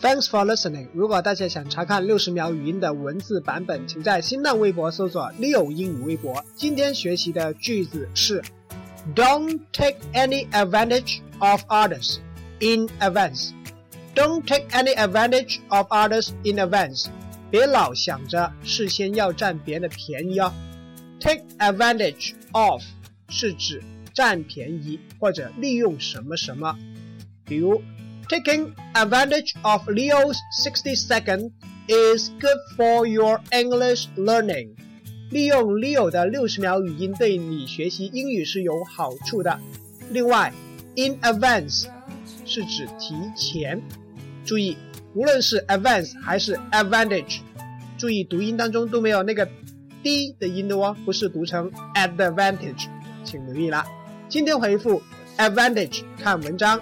Thanks for listening。如果大家想查看六十秒语音的文字版本，请在新浪微博搜索六英语微博”。今天学习的句子是：Don't take any advantage of others in advance. Don't take any advantage of others in advance. 别老想着事先要占别人的便宜哦。Take advantage of 是指占便宜或者利用什么什么，比如。Taking advantage of Leo's 60 second is good for your English learning. 利用 Leo 的六十秒语音对你学习英语是有好处的。另外，in advance 是指提前。注意，无论是 advance 还是 advantage，注意读音当中都没有那个 d 的音的哦，不是读成 advantage，请留意啦。今天回复 advantage，看文章。